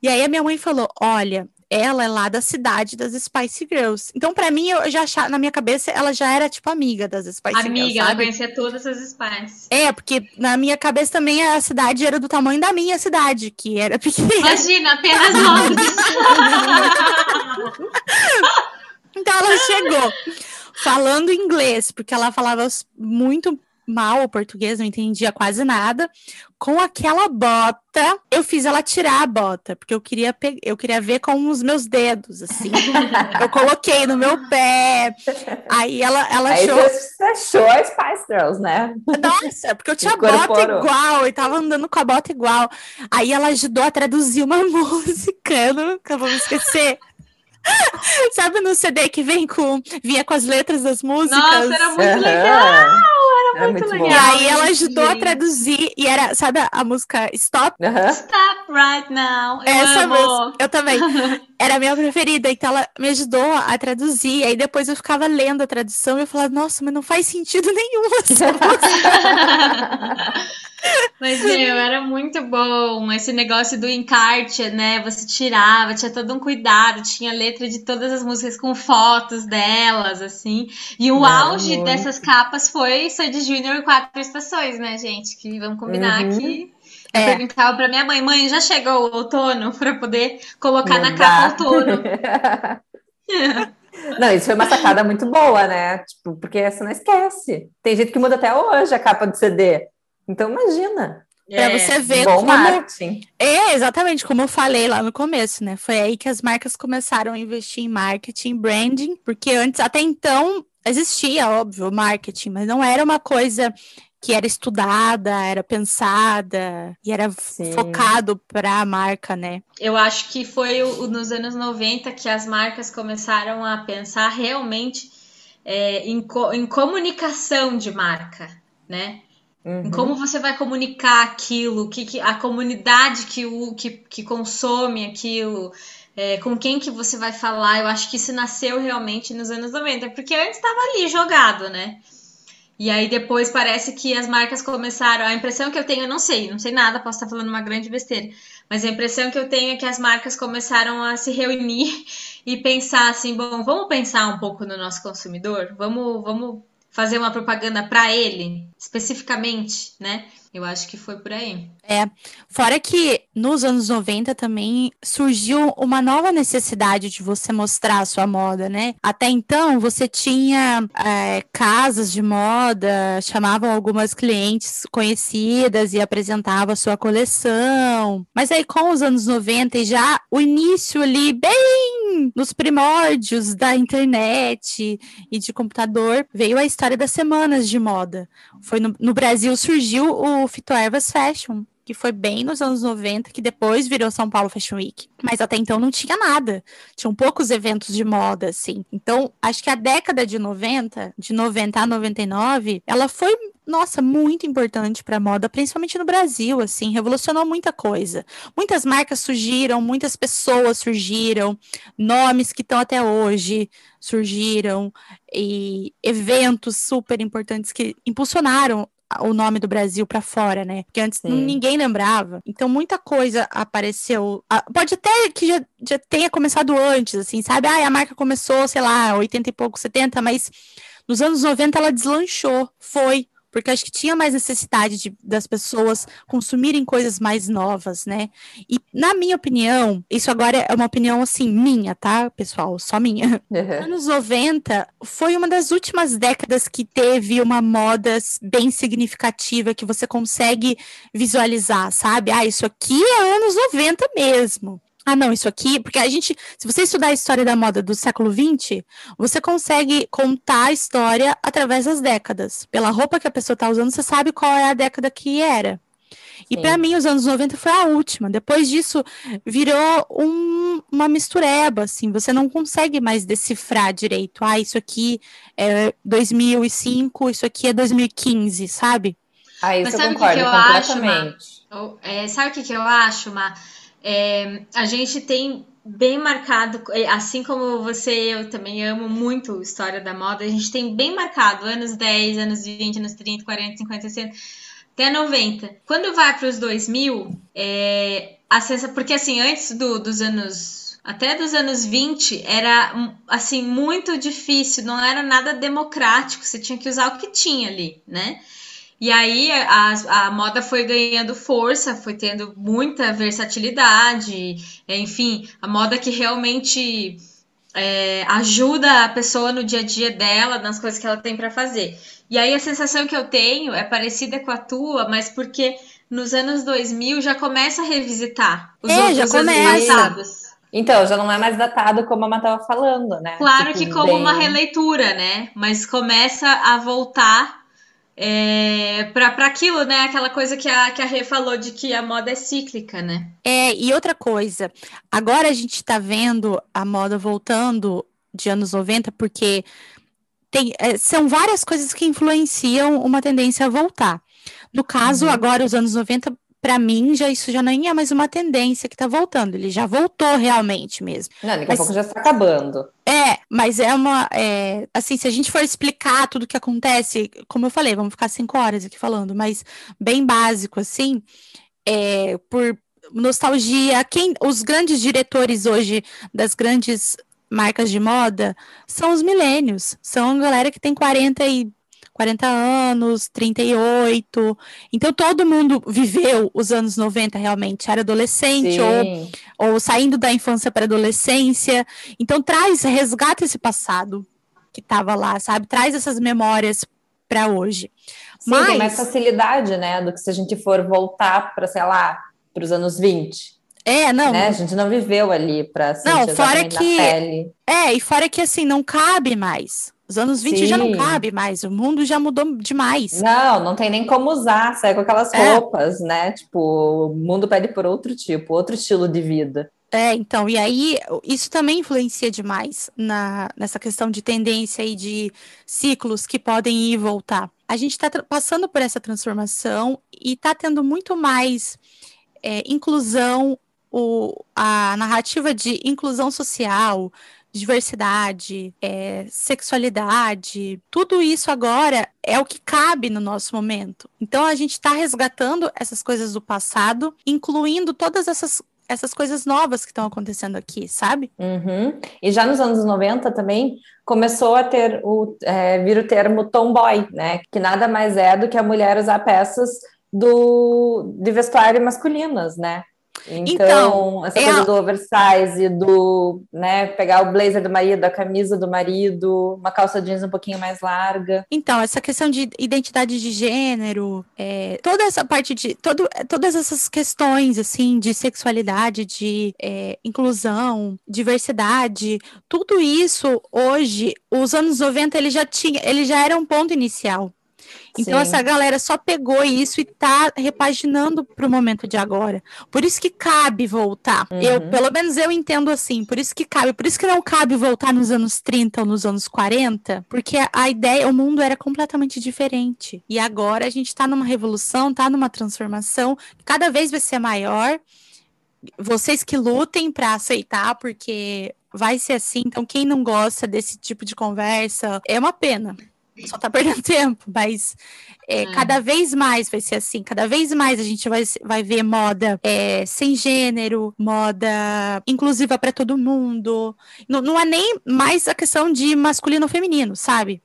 E aí a minha mãe falou: olha, ela é lá da cidade das Spice Girls. Então, pra mim, eu já achava, na minha cabeça, ela já era tipo amiga das Spice Girls. Amiga, ela conhecia todas as Spice. É, porque na minha cabeça também a cidade era do tamanho da minha cidade, que era (laughs) pequena. Imagina, apenas Londres. (laughs) Então ela chegou falando inglês, porque ela falava muito mal o português, não entendia quase nada. Com aquela bota, eu fiz ela tirar a bota, porque eu queria pe- eu queria ver com os meus dedos, assim. (laughs) eu coloquei no meu pé. Aí ela, ela Aí achou. você achou a Spice Girls, né? Nossa, porque eu (laughs) tinha bota Incorporou. igual e tava andando com a bota igual. Aí ela ajudou a traduzir uma (laughs) música, eu nunca vou me esquecer. (laughs) Sabe no CD que vem com vinha com as letras das músicas? Nossa, era muito Aham. legal. Era muito legal. E aí ela gente. ajudou a traduzir, e era, sabe a, a música Stop? Stop right now. Eu Essa amo. música, eu também. (laughs) Era a minha preferida, então ela me ajudou a traduzir. Aí depois eu ficava lendo a tradução e eu falava, nossa, mas não faz sentido nenhum essa (laughs) música. Mas, meu, era muito bom esse negócio do encarte, né? Você tirava, tinha todo um cuidado, tinha letra de todas as músicas com fotos delas, assim. E o auge muito. dessas capas foi Sandy Júnior e Quatro Estações, né, gente? Que vamos combinar Uhum. que eu É. perguntava pra minha mãe, mãe, já chegou o outono (laughs) pra poder colocar na Não capa dá. outono. (laughs) Não, isso foi uma sacada muito boa, né? Tipo, porque você não esquece. Tem gente que muda até hoje a capa do CD. Então, imagina. Pra É. você ver Bom como. marketing. É, exatamente, como eu falei lá no começo, né? Foi aí que as marcas começaram a investir em marketing, branding, porque antes, até então, existia, óbvio, marketing, mas não era uma coisa que era estudada, era pensada e era Sim. focado para a marca, né? Eu acho que foi o- o- nos anos 90 que as marcas começaram a pensar realmente é, em, co- em comunicação de marca, né? Uhum. como você vai comunicar aquilo, que, que- a comunidade que, o, que, que consome aquilo, é, com quem que você vai falar. Eu acho que isso nasceu realmente nos anos 90, porque antes estava ali jogado, né? E aí depois parece que as marcas começaram. A impressão que eu tenho, eu não sei, não sei nada, posso estar falando uma grande besteira. Mas a impressão que eu tenho é que as marcas começaram a se reunir (laughs) e pensar assim, bom, vamos pensar um pouco no nosso consumidor, vamos, vamos fazer uma propaganda para ele, especificamente, né? Eu acho que foi por aí. Fora que nos anos 90 também surgiu uma nova necessidade de você mostrar a sua moda, né? Até então você tinha é, casas de moda, chamavam algumas clientes conhecidas e apresentava a sua coleção. Mas aí com os anos 90 e já o início ali, bem nos primórdios da internet e de computador, veio a história das semanas de moda. Foi no, no Brasil surgiu o Fitoervas Fashion, que foi bem nos anos 90, que depois virou São Paulo Fashion Week. Mas até então não tinha nada. Tinham poucos eventos de moda, assim. Então, acho que a década de 90, de 90 a 99, ela foi, nossa, muito importante para a moda, principalmente no Brasil, assim, revolucionou muita coisa. Muitas marcas surgiram, muitas pessoas surgiram, nomes que estão até hoje surgiram, e eventos super importantes que impulsionaram o nome do Brasil para fora, né? Porque antes Sim. ninguém lembrava. Então muita coisa apareceu. Pode até que já, já tenha começado antes, assim, sabe? Ah, a marca começou, sei lá, 80 e pouco, 70, mas nos anos 90 ela deslanchou. Foi. Porque acho que tinha mais necessidade de, das pessoas consumirem coisas mais novas, né? E, na minha opinião, isso agora é uma opinião assim, minha, tá, pessoal? Só minha. Uhum. Anos 90 foi uma das últimas décadas que teve uma moda bem significativa que você consegue visualizar, sabe? Ah, isso aqui é anos 90 mesmo. Ah, não, isso aqui, porque a gente, se você estudar a história da moda do século 20, você consegue contar a história através das décadas. Pela roupa que a pessoa está usando, você sabe qual é a década que era. E para mim, os anos 90 foi a última. Depois disso, virou um- uma mistureba, assim. Você não consegue mais decifrar direito. Ah, isso aqui é 2005, isso aqui é 2015, sabe? Ah, isso Mas eu sabe o que concordo que eu acho, completamente. Ou, é, sabe o que, que eu acho, Ma? É, a gente tem bem marcado, é, assim como você eu também amo muito história da moda, a gente tem bem marcado anos 10, anos 20, anos 30, 40, 50, 60, até 90. Quando vai para os 2000, é, a sensação, porque assim, antes do- dos anos até dos anos 20 era hum, assim muito difícil, não era nada democrático, você tinha que usar o que tinha ali, né? E aí a, a moda foi ganhando força, foi tendo muita versatilidade, enfim, a moda que realmente é, ajuda a pessoa no dia a dia dela, nas coisas que ela tem para fazer. E aí a sensação que eu tenho é parecida com a tua, mas porque nos anos 2000 já começa a revisitar os É, outros já anos começa. passados. Então, já não é mais datado como a Má estava falando, né? Claro Tipo, que como uma bem- releitura, né? Mas começa a voltar é, para aquilo, né? Aquela coisa que a, que a Rê falou de que a moda é cíclica, né? É, e outra coisa, agora a gente tá vendo a moda voltando de anos 90, porque tem, é, são várias coisas que influenciam uma tendência a voltar. No caso, uhum. agora, os anos 90, para mim, já isso já nem é mais uma tendência que está voltando. Ele já voltou realmente mesmo. Não, daqui mas, a pouco já está acabando. É, mas é uma. É, assim, se a gente for explicar tudo o que acontece, como eu falei, vamos ficar cinco horas aqui falando, mas bem básico, assim, é, por nostalgia, quem os grandes diretores hoje das grandes marcas de moda são os milênios, são a galera que tem 40 e 40 anos, 38. Então todo mundo viveu os anos 90 realmente, era adolescente ou, ou saindo da infância para adolescência. Então traz, resgata esse passado que estava lá, sabe? Traz essas memórias para hoje. Sim, Mas... tem mais facilidade, né, do que se a gente for voltar para, sei lá, para os anos 20. É, não. Né? A gente não viveu ali para Não, fora que É, e fora que assim não cabe mais. Os anos 20 Sim. já não cabe mais, o mundo já mudou demais. Não, não tem nem como usar, sai com aquelas é. roupas, né? Tipo, o mundo pede por outro tipo, outro estilo de vida. É, então, e aí isso também influencia demais na, nessa questão de tendência e de ciclos que podem ir e voltar. A gente está passando por essa transformação e está tendo muito mais é, inclusão, o, a narrativa de inclusão social, diversidade, é, sexualidade, tudo isso agora é o que cabe no nosso momento. Então a gente está resgatando essas coisas do passado, incluindo todas essas essas coisas novas que estão acontecendo aqui, sabe? Uhum. E já nos anos 90 também começou a ter o é, vir o termo tomboy, né? Que nada mais é do que a mulher usar peças do de vestuário masculinas, né? Então, então essa é coisa a... do oversize, do né, pegar o blazer do marido, a camisa do marido, uma calça jeans um pouquinho mais larga. Então, essa questão de identidade de gênero, é, toda essa parte de. Todo, todas essas questões, assim, de sexualidade, de é, inclusão, diversidade, tudo isso hoje, os anos 90, ele já tinha, ele já era um ponto inicial. Então, Sim. essa galera só pegou isso e tá repaginando para o momento de agora. Por isso que cabe voltar. Uhum. Eu, pelo menos eu entendo assim, por isso que cabe. Por isso que não cabe voltar nos anos 30 ou nos anos 40, porque a ideia, o mundo era completamente diferente. E agora a gente está numa revolução, está numa transformação, cada vez vai ser maior. Vocês que lutem para aceitar, porque vai ser assim. Então, quem não gosta desse tipo de conversa, é uma pena só tá perdendo (laughs) tempo, mas é, é. cada vez mais vai ser assim, cada vez mais a gente vai, vai ver moda é, sem gênero, moda inclusiva para todo mundo. Não, não é nem mais a questão de masculino ou feminino, sabe?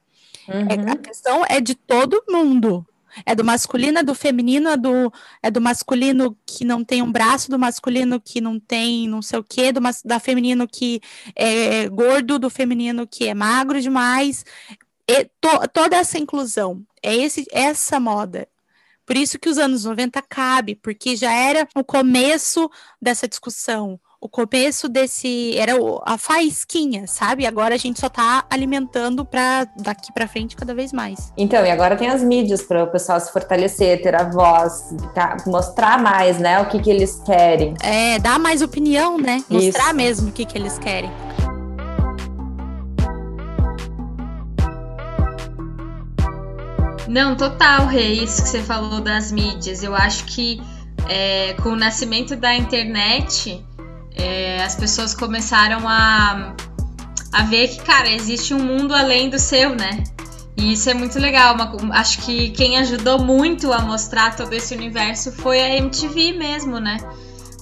Uhum. É, a questão é de todo mundo. É do masculino, é do feminino, é do, é do masculino que não tem um braço, do masculino que não tem não sei o quê, do da feminino que é gordo, do feminino que é magro demais to, toda essa inclusão, é esse, essa moda. Por isso que os anos 90 cabe, porque já era o começo dessa discussão, o começo desse era a faísquinha, sabe? Agora a gente só tá alimentando para daqui para frente cada vez mais. Então, e agora tem as mídias para o pessoal se fortalecer, ter a voz, tá, mostrar mais, né, o que que eles querem. É, dar mais opinião, né? Mostrar Isso. mesmo o que que eles querem. Não, total, Rei, isso que você falou das mídias. Eu acho que é, com o nascimento da internet, é, as pessoas começaram a, a ver que, cara, existe um mundo além do seu, né? E isso é muito legal. Uma, acho que quem ajudou muito a mostrar todo esse universo foi a MTV mesmo, né?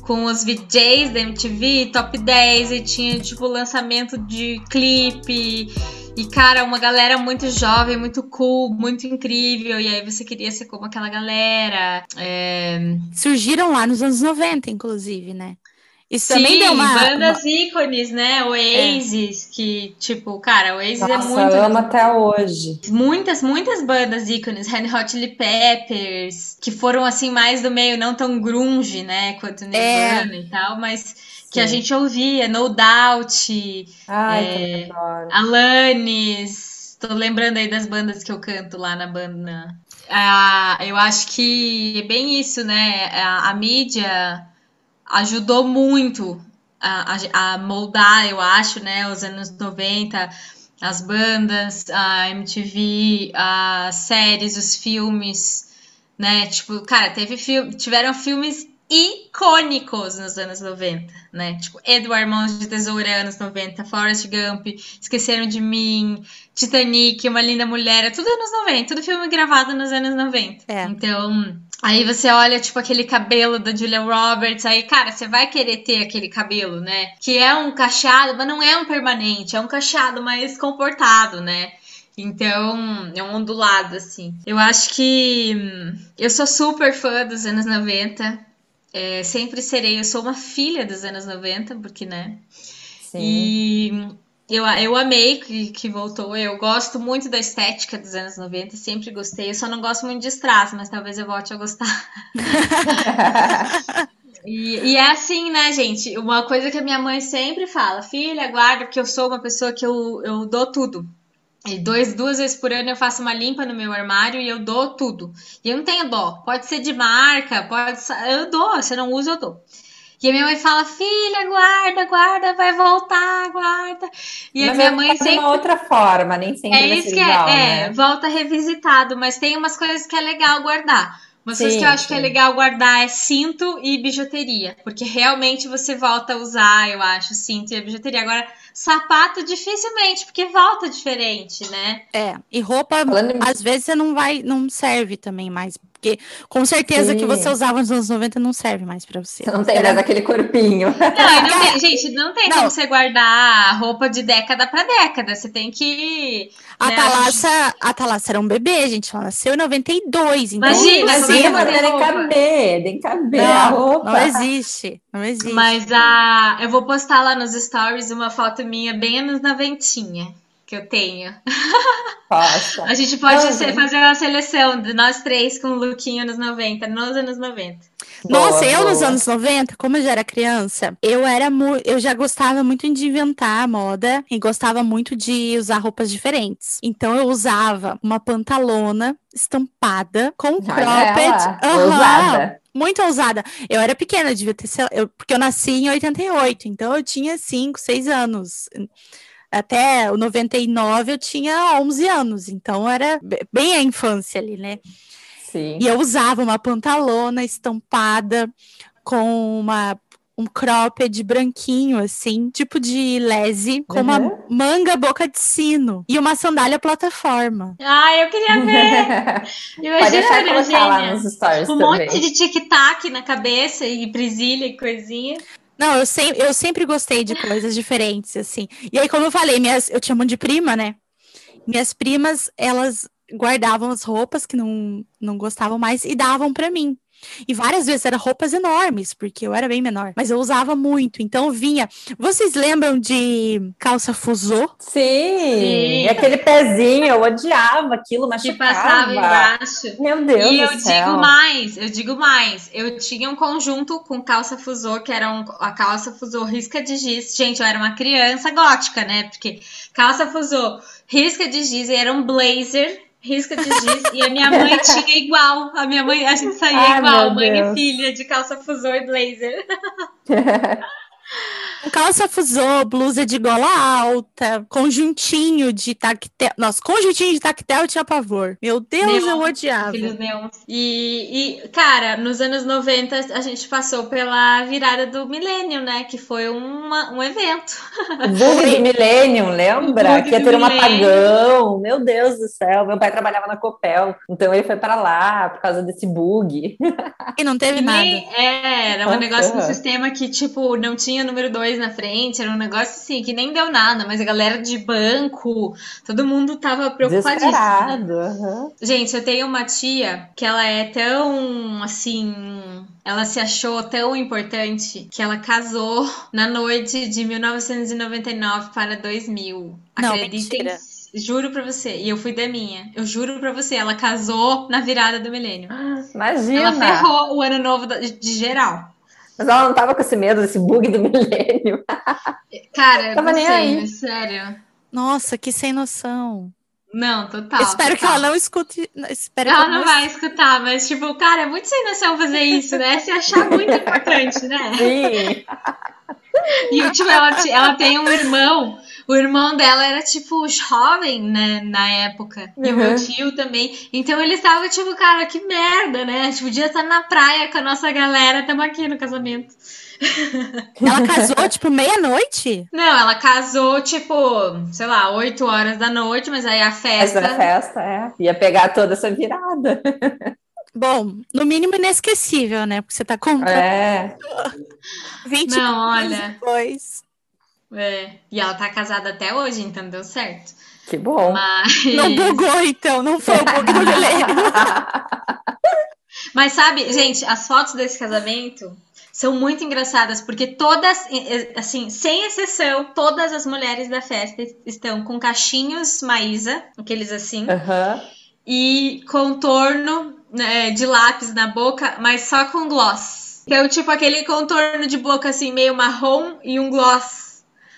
Com os VJs da MTV, top 10, e tinha tipo lançamento de clipe e, cara, uma galera muito jovem, muito cool, muito incrível. E aí você queria ser como aquela galera. É... Surgiram lá nos anos 90, inclusive, né? Isso Sim, também deu uma. bandas uma... ícones, né? Oasis, é. que, tipo, cara, Oasis é Nossa, é muito. Eu amo até hoje. Muitas, muitas bandas ícones, Red Hot Chili Peppers, que foram assim mais do meio, não tão grunge, né? Quanto Nirvana é. e tal, mas que a gente ouvia, No Doubt, Ai, é, Alanis. Tô lembrando aí das bandas que eu canto lá na banda. Ah, eu acho que é bem isso, né? A, a mídia ajudou muito a, a, a, moldar, eu acho, né? Os anos 90. As bandas, a MTV, as séries, os filmes, né? Tipo, cara, teve filme, tiveram filmes icônicos nos anos 90, né? Tipo, Edward Mãos de Tesoura, anos 90, Forrest Gump, Esqueceram de Mim, Titanic, Uma Linda Mulher, é tudo anos 90, tudo filme gravado nos anos 90. É. Então, aí você olha, tipo, aquele cabelo da Julia Roberts, aí, cara, você vai querer ter aquele cabelo, né? Que é um cacheado, mas não é um permanente, é um cacheado mais comportado, né? Então, é um ondulado, assim. Eu acho que hum, eu sou super fã dos anos 90. É, sempre serei, eu sou uma filha dos anos 90, porque, né? Sim. E eu, eu amei que, que voltou. Eu gosto muito da estética dos anos 90, sempre gostei. Eu só não gosto muito de strass, mas talvez eu volte a gostar. (laughs) E, e é assim, né, gente? Uma coisa que a minha mãe sempre fala: filha, guarda, porque eu sou uma pessoa que eu, eu dou tudo. E dois, duas vezes por ano eu faço uma limpa no meu armário e eu dou tudo. E eu não tenho dó. Pode ser de marca, pode ser. Eu dou, se eu não uso, eu dou. E a minha mãe fala, filha, guarda, guarda, vai voltar, guarda. E a Mas minha vai mãe sempre. uma outra forma, nem sempre É isso que igual, é, né? é, volta revisitado, mas tem umas coisas que é legal guardar. Coisas Sim, que eu acho que é sim. legal guardar é cinto e bijuteria, porque realmente você volta a usar, eu acho, cinto e a bijuteria. Agora, sapato dificilmente, porque volta diferente, né? É, e roupa, Falando em- às vezes você não vai, não serve também mais, porque com certeza que Sim. você usava nos anos 90 não serve mais pra você. Você não tem Era- mais aquele corpinho. Não, não tem, gente, não tem Não. como você guardar roupa de década pra década. Você tem que. A né, Thalassa, a Thalassa era um bebê, gente, ela nasceu em 92, então Imagina, é que mas nem caber, nem caber a não, roupa. não existe, não existe. Mas a, eu vou postar lá nos stories uma foto minha bem anos noventinha que eu tenho. A gente pode fazer uma seleção de nós três com o lookinho nos 90, nos anos 90. Nossa, Boa, eu nos anos 90, como eu já era criança, eu era eu já gostava muito de inventar a moda e gostava muito de usar roupas diferentes. Então eu usava uma pantalona estampada com cropped, ousada. muito ousada. Eu era pequena, devia ter, eu- porque eu nasci em 88, então eu tinha 5, 6 anos. Até o 99 eu tinha 11 anos, então era be- bem a infância ali, né? Sim. E eu usava uma pantalona estampada com uma, um cropped branquinho, assim, tipo de lese, com uma Uhum. manga boca de sino e uma sandália plataforma. Ai, eu queria ver! (laughs) Pode Imagina deixar eu colocar lá nos stories Um também. monte de tic-tac na cabeça e presilha e coisinha. Não, eu, sem, eu sempre gostei de coisas diferentes, assim. E aí, como eu falei, minhas, eu tinha um de prima, né? Minhas primas, elas guardavam as roupas que não, não gostavam mais e davam pra mim. E várias vezes eram roupas enormes, porque eu era bem menor, mas eu usava muito, então vinha. Vocês lembram de calça fusô? Sim, Sim. e aquele pezinho, eu odiava aquilo, Que machucava. passava embaixo. Meu Deus E do eu céu. digo mais, eu digo mais. Eu tinha um conjunto com calça fusô, que era um- a calça fusô risca de giz. Gente, eu era uma criança gótica, né? Porque calça fusô, risca de giz, e era um blazer, risca de giz, e a minha mãe (laughs) tinha igual. A minha mãe, a gente saía Ai, igual, mãe Deus. e filha, de calça fusô e blazer. (laughs) Calça fusô, blusa de gola alta, conjuntinho de tactel. Nossa, conjuntinho de tactel eu tinha pavor. Meu Deus, Neon, eu odiava. E, e, cara, nos anos 90 a gente passou pela virada do milênio, né? Que foi uma, um evento. O bug do Millennium, lembra? Que ia ter um apagão. Meu Deus do céu. Meu pai trabalhava na Copel, então ele foi pra lá por causa desse bug. E não teve E nada. nem, é, era um negócio do sistema que, tipo, não tinha número 2 na frente, era um negócio assim, que nem deu nada, mas a galera de banco, todo mundo tava preocupadíssimo. Aham. Gente, eu tenho uma tia que ela é tão assim. Ela se achou tão importante que ela casou na noite de 1999 para 2000. Não, Acreditem, mentira. juro pra você. E eu fui da minha. Eu juro pra você, ela casou na virada do milênio. (gasps) Imagina. Ela ferrou o ano novo de geral. Mas ela não tava com esse medo desse bug do (laughs) milênio. Cara, eu Tava não nem sei, aí. mas sério. Nossa, que sem noção. Não, total. espero que total. ela não escute. Espero Ela que ela não vai escutar, mas, tipo, cara, é muito sem noção fazer isso, né? Se achar muito (laughs) importante, né? Sim. E tipo, ela, ela tem um irmão. O irmão dela era, tipo, jovem, né, na época. E uhum. o meu tio também. Então eles estavam, tipo, cara, que merda, né? Tipo, podia estar na praia com a nossa galera, estamos aqui no casamento. (laughs) Ela casou, tipo, meia-noite? Não, ela casou, tipo, sei lá, 8 horas da noite, mas aí a festa. Mas a festa, é. Ia pegar toda essa virada. (laughs) Bom, no mínimo inesquecível, né? Porque você tá contando. É. 20 Não, olha. depois. É. E ela tá casada até hoje, então deu certo. Que bom. Mas... Não bugou, então. Não foi o bug do (laughs) Mas sabe, gente, as fotos desse casamento são muito engraçadas, porque todas, assim, sem exceção, todas as mulheres da festa estão com cachinhos Maísa, aqueles assim, uhum. e contorno né, de lápis na boca, mas só com gloss. Então, tipo, aquele contorno de boca assim, meio marrom e um gloss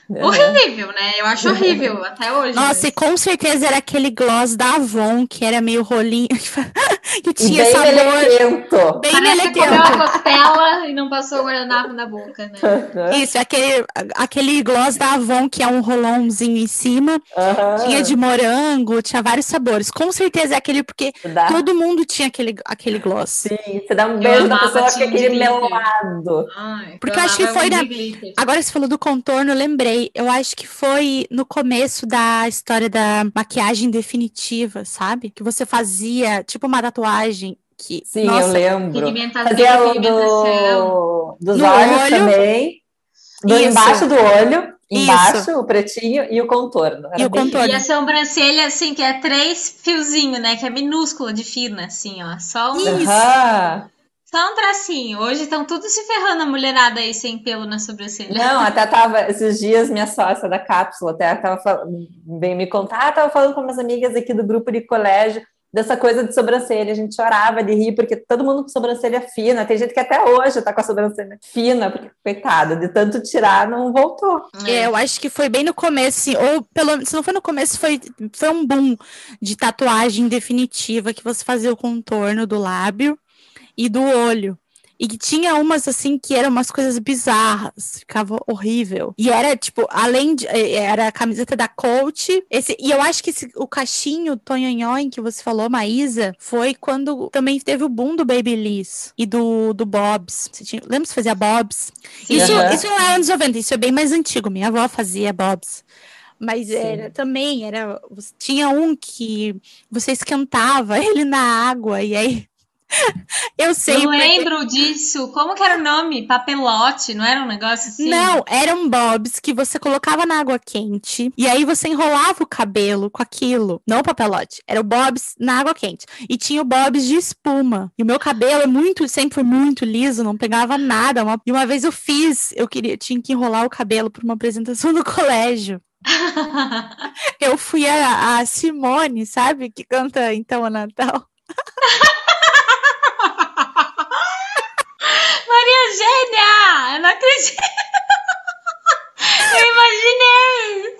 Uhum. Horrível, né? Eu acho horrível (laughs) até hoje. Nossa, e com certeza era aquele gloss da Avon, que era meio rolinho, (laughs) que tinha bem sabor. Melequento. Bem Parece melequento. que comeu a costela e não passou o guardanapo na boca, né? Isso, aquele, aquele gloss da Avon, que é um rolãozinho em cima. Uhum. Tinha de morango, tinha vários sabores. Com certeza é aquele, porque Dá. todo mundo tinha aquele, aquele gloss. Sim, você dá um beijo na pessoa com aquele de melado. Ai, Porque eu acho que foi na- glitter. Agora você falou do contorno, eu lembrei. Eu acho que foi no começo da história da maquiagem definitiva, sabe? Que você fazia tipo uma tatuagem que. Sim, nossa, eu lembro. Fazia o do, dos No olhos olho. também. Do Isso. embaixo do olho, Isso. embaixo, o pretinho e o contorno. Era E o contorno. E a sobrancelha, assim, que é três fiozinhos, né? Que é minúscula de fina, assim, ó. Só um, Isso. Aham. Só um tracinho. Hoje estão tudo se ferrando a mulherada aí sem pelo na sobrancelha. Não, até tava, esses dias, minha sócia da cápsula até tava veio me contar, ah, tava falando com minhas amigas aqui do grupo de colégio, dessa coisa de sobrancelha, a gente chorava de rir, porque todo mundo com sobrancelha fina, tem gente que até hoje tá com a sobrancelha fina, porque, coitada, de tanto tirar, não voltou. É, eu acho que foi bem no começo, assim, ou pelo se não foi no começo, foi, foi um boom de tatuagem definitiva que você fazia o contorno do lábio e do olho. E que tinha umas assim que eram umas coisas bizarras, ficava horrível. E era tipo, além de. eh, Era a camiseta da Coach. Esse, e eu acho que esse, o cachinho Tonhonhon que você falou, Maísa, foi quando também teve o boom do Babyliss e do, do Bobs. Você tinha, lembra você fazia Bobs? Sim. Isso, isso não é anos 90, isso é bem mais antigo. Minha avó fazia bobs. Mas Sim. era também, era, tinha um que você esquentava (laughs) ele na água, e aí (laughs) eu sei. Eu porque- lembro disso. Como que era o nome? Papelote, não era um negócio assim? Não, eram bobs que você colocava na água quente e aí você enrolava o cabelo com aquilo, não o papelote. Era o bobs na água quente. E tinha o bobs de espuma. E o meu cabelo é muito, sempre foi muito liso, não pegava nada. Uma- e uma vez eu fiz, eu queria, tinha que enrolar o cabelo para uma apresentação no (laughs) colégio. (laughs) Eu fui a, a Simone, sabe? Que canta Então a Natal. Gênia! Eu não acredito! (laughs) Eu imaginei!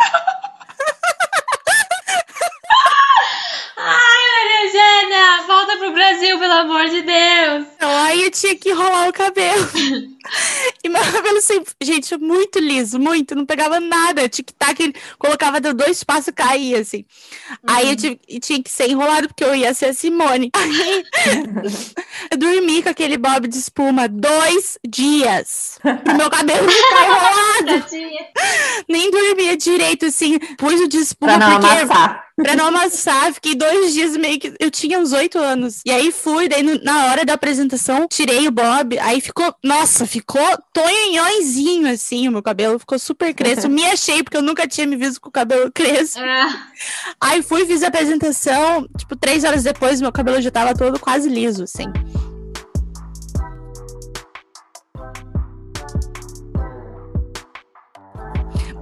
Gênia! Volta pro Brasil, pelo amor de Deus! Aí eu tinha que enrolar o cabelo. E meu cabelo sempre, gente, muito liso, muito, não pegava nada. Tic-tac, ele colocava, deu dois passos e caía, assim. Aí eu tive, e tinha que ser enrolado, porque eu ia ser a Simone. Aí (laughs) eu dormi com aquele bob de espuma dois dias. Pro meu cabelo ficar enrolado. Nem dormia direito, assim. Pus o de espuma Pra não porque amassar. Pra não amassar, fiquei dois dias meio que. Eu tinha uns oito anos. E aí fui, daí no- na hora da apresentação, tirei o bob, aí ficou. Nossa, ficou tonhonhõezinho assim, o meu cabelo ficou super crespo. me achei, porque eu nunca tinha me visto com o cabelo crespo. É. Aí fui, fiz a apresentação, tipo, três horas depois, meu cabelo já tava todo quase liso, assim.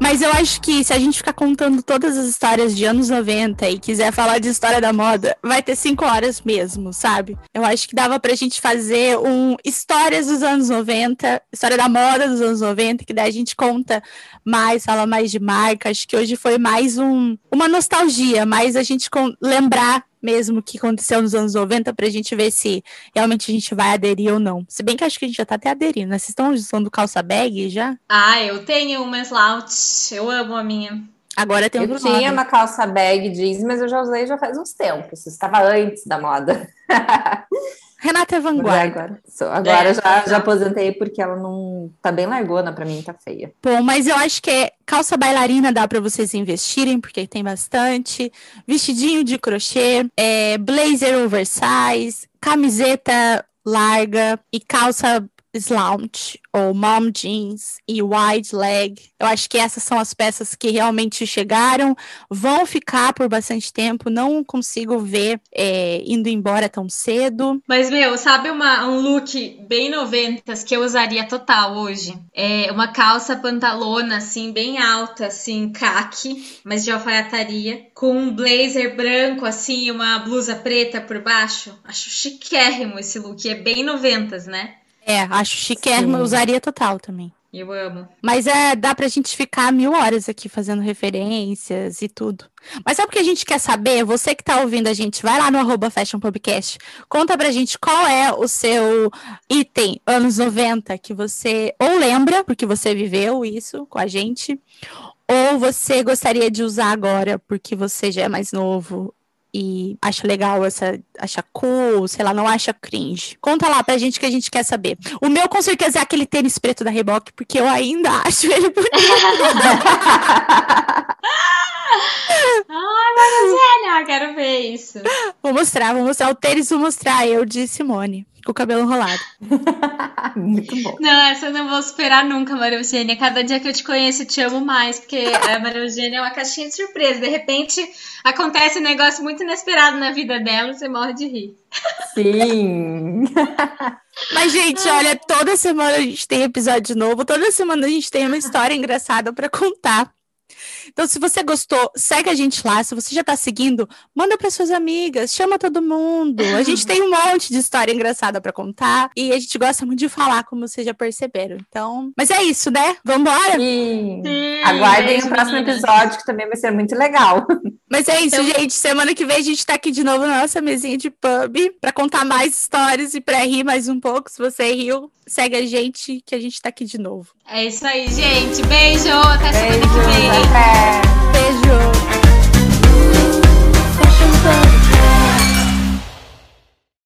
Mas eu acho que se a gente ficar contando todas as histórias de anos 90 e quiser falar de história da moda, vai ter cinco horas mesmo, sabe? Eu acho que dava pra gente fazer um histórias dos anos 90, história da moda dos anos 90, que daí a gente conta mais, fala mais de marca. Acho que hoje foi mais um, uma nostalgia, mais a gente lembrar mesmo que aconteceu nos anos 90 pra gente ver se realmente a gente vai aderir ou não. Se bem que acho que a gente já tá até aderindo, né? Vocês estão usando calça bag já? Ah, eu tenho uma slouch. Eu amo a minha. Agora tem Eu tinha nome. uma calça bag jeans, mas eu já usei já faz uns tempos. Isso estava antes da moda. (laughs) Renata é vanguarda. agora, sou- agora É, já, tá. já aposentei porque ela não tá bem largona pra mim, tá feia. Bom, mas eu acho que é calça bailarina dá pra vocês investirem, porque tem bastante. Vestidinho de crochê, é, blazer oversize, camiseta larga e calça slouch ou mom jeans e wide leg. Eu acho que essas são as peças que realmente chegaram, vão ficar por bastante tempo. Não consigo ver é, indo embora tão cedo. Mas, meu, sabe uma, um look bem noventas que eu usaria total hoje? É uma calça pantalona, assim, bem alta, assim, caque, mas de alfaiataria, com um blazer branco, assim, uma blusa preta por baixo. Acho chiquérrimo esse look, é bem noventas, né? É, acho chiquérrimo, eu Sim. usaria total também. Eu amo. Mas é, dá pra gente ficar mil horas aqui fazendo referências e tudo. Mas sabe o que a gente quer saber? Você que tá ouvindo a gente, vai lá no arroba Fashion Podcast, conta pra gente qual é o seu item anos 90 que você ou lembra, porque você viveu isso com a gente, ou você gostaria de usar agora, porque você já é mais novo e acha legal essa, acha cool, sei lá, não acha cringe. Conta lá pra gente que a gente quer saber. O meu com certeza é aquele tênis preto da Reebok, porque eu ainda (laughs) acho ele bonito. (laughs) Ai, Marazélia, quero ver isso. Vou mostrar, vou mostrar o tênis, vou mostrar eu de Simone, com o cabelo enrolado. (laughs) Muito bom. Não, essa eu não vou superar nunca, Maria Eugênia. Cada dia que eu te conheço, eu te amo mais, porque a Maria Eugênia é uma caixinha de surpresa. De repente, acontece um negócio muito inesperado na vida dela, você morre de rir. Sim. (laughs) Mas, gente, olha, toda semana a gente tem episódio novo, toda semana a gente tem uma história engraçada pra contar. Então, se você gostou, segue a gente lá. Se você já tá seguindo, manda para suas amigas, chama todo mundo. A gente tem um monte de história engraçada pra contar e a gente gosta muito de falar, como vocês já perceberam. Então, mas é isso, né? Vambora? Sim. Sim, Aguardem beijo, o próximo episódio, que também vai ser muito legal. Mas é isso, Então- gente. Semana que vem a gente tá aqui de novo na nossa mesinha de pub pra contar mais histórias e pra rir mais um pouco. Se você riu, segue a gente, que a gente tá aqui de novo. É isso aí, gente. Beijo, até Beijo, semana que vem. Até. Beijo. Fechando.